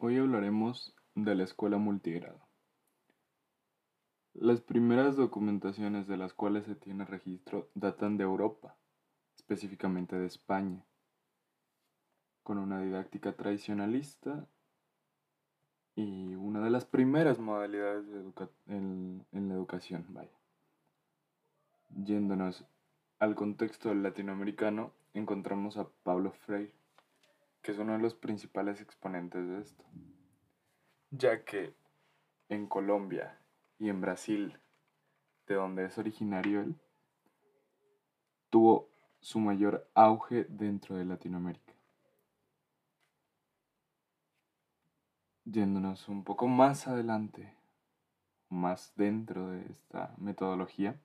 Hoy hablaremos de la escuela multigrado. Las primeras documentaciones de las cuales se tiene registro datan de Europa, específicamente de España, con una didáctica tradicionalista y una de las primeras modalidades en, la educación. Vaya. Yéndonos al contexto latinoamericano, encontramos a Pablo Freire que es uno de los principales exponentes de esto, ya que en Colombia y en Brasil, de donde es originario él, tuvo su mayor auge dentro de Latinoamérica. Yéndonos un poco más adelante, más dentro de esta metodología,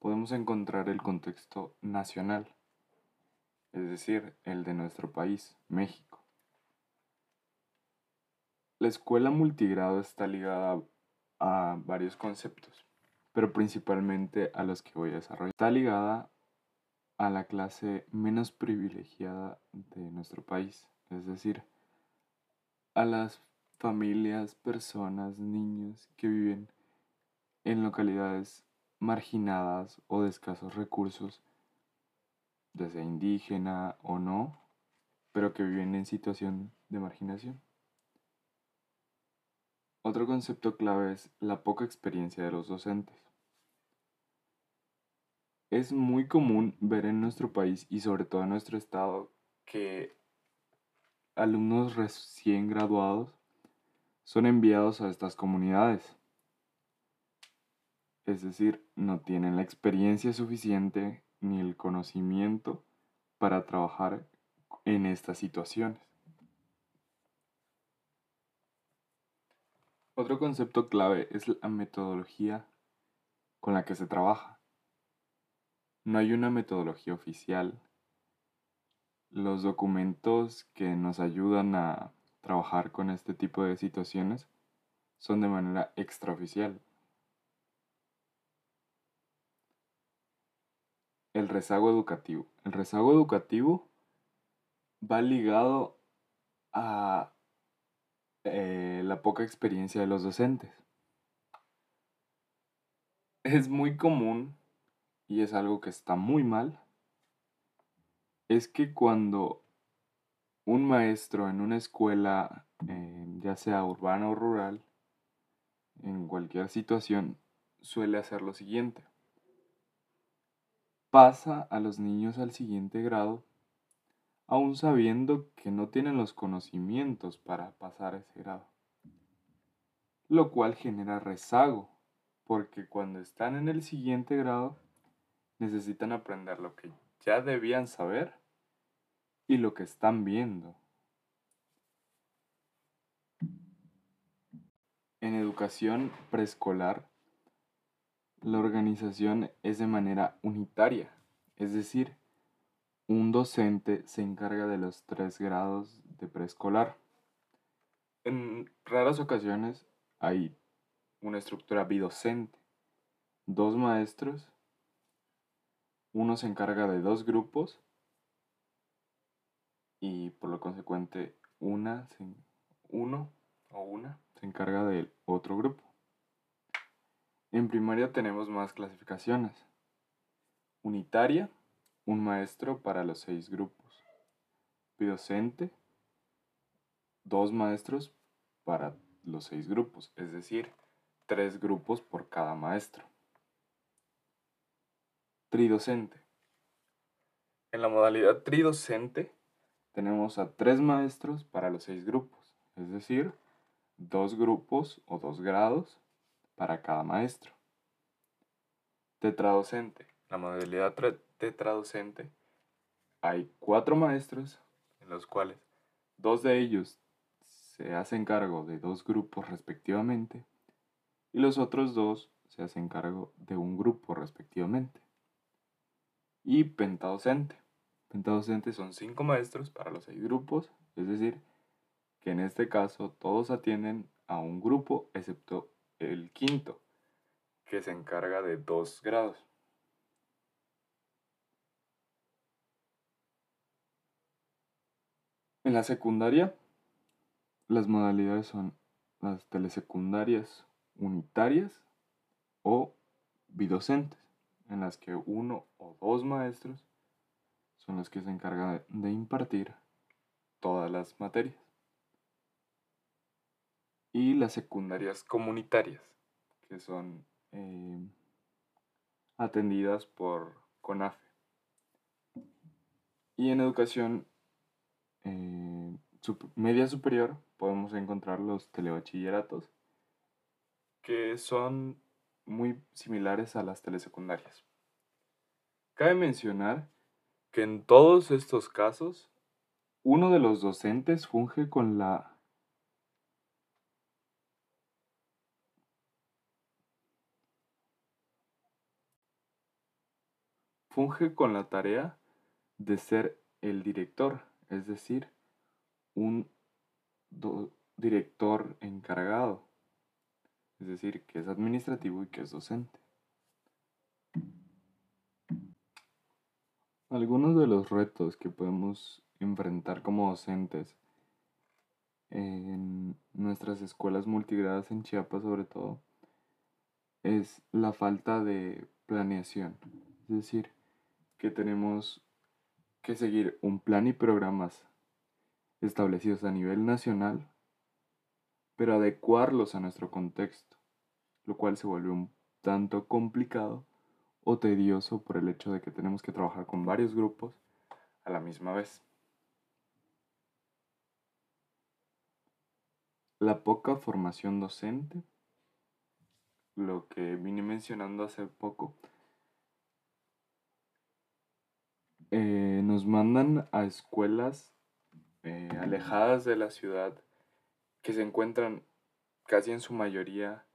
podemos encontrar el contexto nacional es decir, el de nuestro país, México. La escuela multigrado está ligada a varios conceptos, pero principalmente a los que voy a desarrollar. Está ligada a la clase menos privilegiada de nuestro país, es decir, a las familias, personas, niños que viven en localidades marginadas o de escasos recursos ya sea indígena o no, pero que viven en situación de marginación. Otro concepto clave es la poca experiencia de los docentes. Es muy común ver en nuestro país y sobre todo en nuestro estado que alumnos recién graduados son enviados a estas comunidades. Es decir, no tienen la experiencia suficiente ni el conocimiento para trabajar en estas situaciones. Otro concepto clave es la metodología con la que se trabaja. No hay una metodología oficial. Los documentos que nos ayudan a trabajar con este tipo de situaciones son de manera extraoficial. El rezago educativo. El rezago educativo va ligado a eh, la poca experiencia de los docentes. Es muy común, y es algo que está muy mal, es que cuando un maestro en una escuela, eh, ya sea urbana o rural, en cualquier situación, suele hacer lo siguiente pasa a los niños al siguiente grado, aún sabiendo que no tienen los conocimientos para pasar ese grado. Lo cual genera rezago, porque cuando están en el siguiente grado, necesitan aprender lo que ya debían saber y lo que están viendo. En educación preescolar, la organización es de manera unitaria, es decir, un docente se encarga de los tres grados de preescolar. En raras ocasiones hay una estructura bidocente, dos maestros, uno se encarga de dos grupos y por lo consecuente una, uno o una se encarga del otro grupo. En primaria tenemos más clasificaciones. Unitaria, un maestro para los seis grupos. Bidocente, dos maestros para los seis grupos, es decir, tres grupos por cada maestro. Tridocente. En la modalidad tridocente tenemos a tres maestros para los seis grupos, es decir, dos grupos o dos grados para cada maestro. Tetradocente. La modalidad tetradocente hay cuatro maestros en los cuales dos de ellos se hacen cargo de dos grupos respectivamente y los otros dos se hacen cargo de un grupo respectivamente. Y pentadocente. Pentadocente son cinco maestros para los seis grupos, es decir, que en este caso todos atienden a un grupo excepto el quinto, que se encarga de dos grados. En la secundaria Las modalidades son las telesecundarias unitarias o bidocentes, en las que uno o dos maestros son los que se encargan de impartir todas las materias. Y las secundarias comunitarias, que son eh, atendidas por CONAFE. Y en educación eh, media superior podemos encontrar los telebachilleratos, que son muy similares a las telesecundarias. Cabe mencionar que en todos estos casos, uno de los docentes funge con la funge con la tarea de ser el director, es decir, un director encargado, es decir, que es administrativo y que es docente. Algunos de los retos que podemos enfrentar como docentes en nuestras escuelas multigradas en Chiapas sobre todo es la falta de planeación, es decir, que tenemos que seguir un plan y programas establecidos a nivel nacional, pero adecuarlos a nuestro contexto, lo cual se vuelve un tanto complicado o tedioso por el hecho de que tenemos que trabajar con varios grupos a la misma vez. La poca formación docente, lo que vine mencionando hace poco, eh, nos mandan a escuelas eh, alejadas de la ciudad que se encuentran casi en su mayoría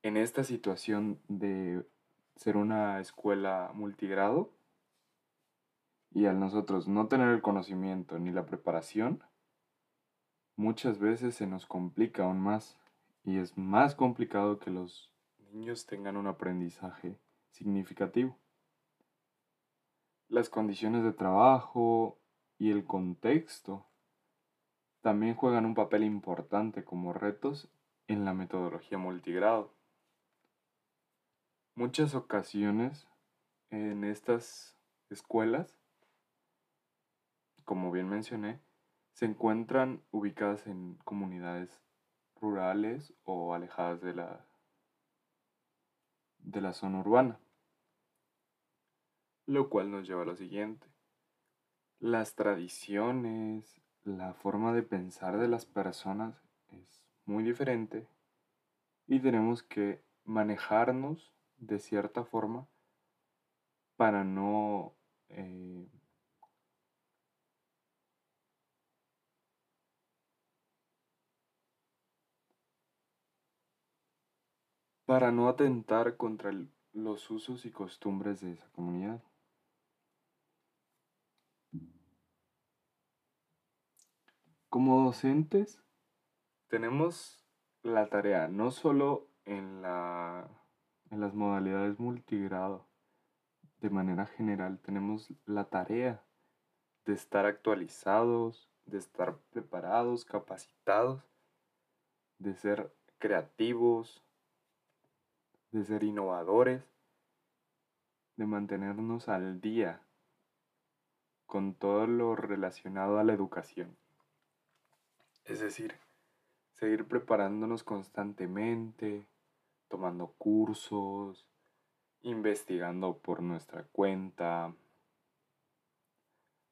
en esta situación de ser una escuela multigrado y al nosotros no tener el conocimiento ni la preparación, muchas veces se nos complica aún más y es más complicado que los niños tengan un aprendizaje significativo. Las condiciones de trabajo y el contexto también juegan un papel importante como retos en la metodología multigrado. Muchas ocasiones en estas escuelas, como bien mencioné, se encuentran ubicadas en comunidades rurales o alejadas de la, de la zona urbana. Lo cual nos lleva a lo siguiente. Las tradiciones, la forma de pensar de las personas es muy diferente y tenemos que manejarnos de cierta forma para no eh, para no atentar contra los usos y costumbres de esa comunidad. Como docentes, tenemos la tarea no solo en, la, en las modalidades multigrado, de manera general, tenemos la tarea de estar actualizados, de estar preparados, capacitados, de ser creativos, de ser innovadores, de mantenernos al día con todo lo relacionado a la educación. Es decir, seguir preparándonos constantemente, tomando cursos, investigando por nuestra cuenta,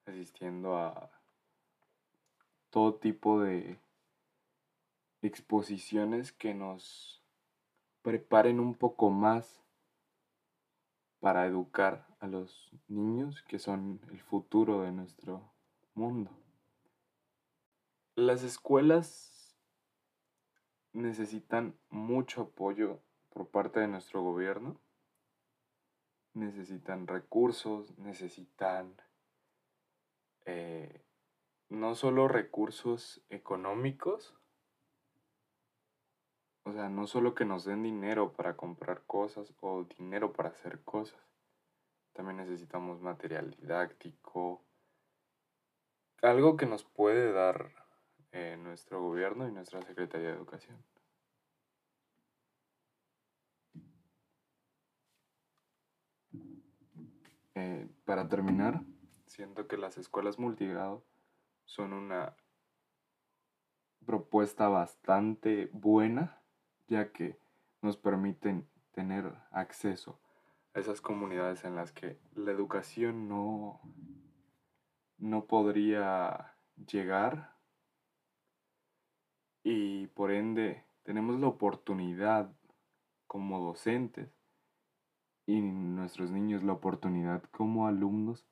asistiendo a todo tipo de exposiciones que nos preparen un poco más para educar a los niños que son el futuro de nuestro mundo. Las escuelas necesitan mucho apoyo por parte de nuestro gobierno. Necesitan recursos, necesitan eh, no solo recursos económicos, o sea, no solo que nos den dinero para comprar cosas o dinero para hacer cosas. También necesitamos material didáctico, algo que nos puede dar eh, nuestro gobierno y nuestra Secretaría de Educación. Eh, para terminar, siento que las escuelas multigrado son una propuesta bastante buena, ya que nos permiten tener acceso a esas comunidades en las que la educación no, no podría llegar y por ende tenemos la oportunidad como docentes y nuestros niños la oportunidad como alumnos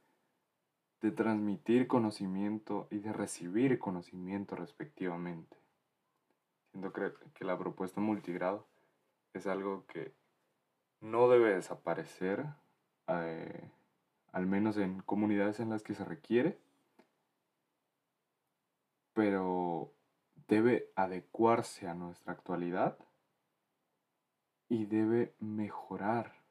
de transmitir conocimiento y de recibir conocimiento respectivamente. Siento que la propuesta multigrado es algo que no debe desaparecer, eh, al menos en comunidades en las que se requiere, pero debe adecuarse a nuestra actualidad y debe mejorar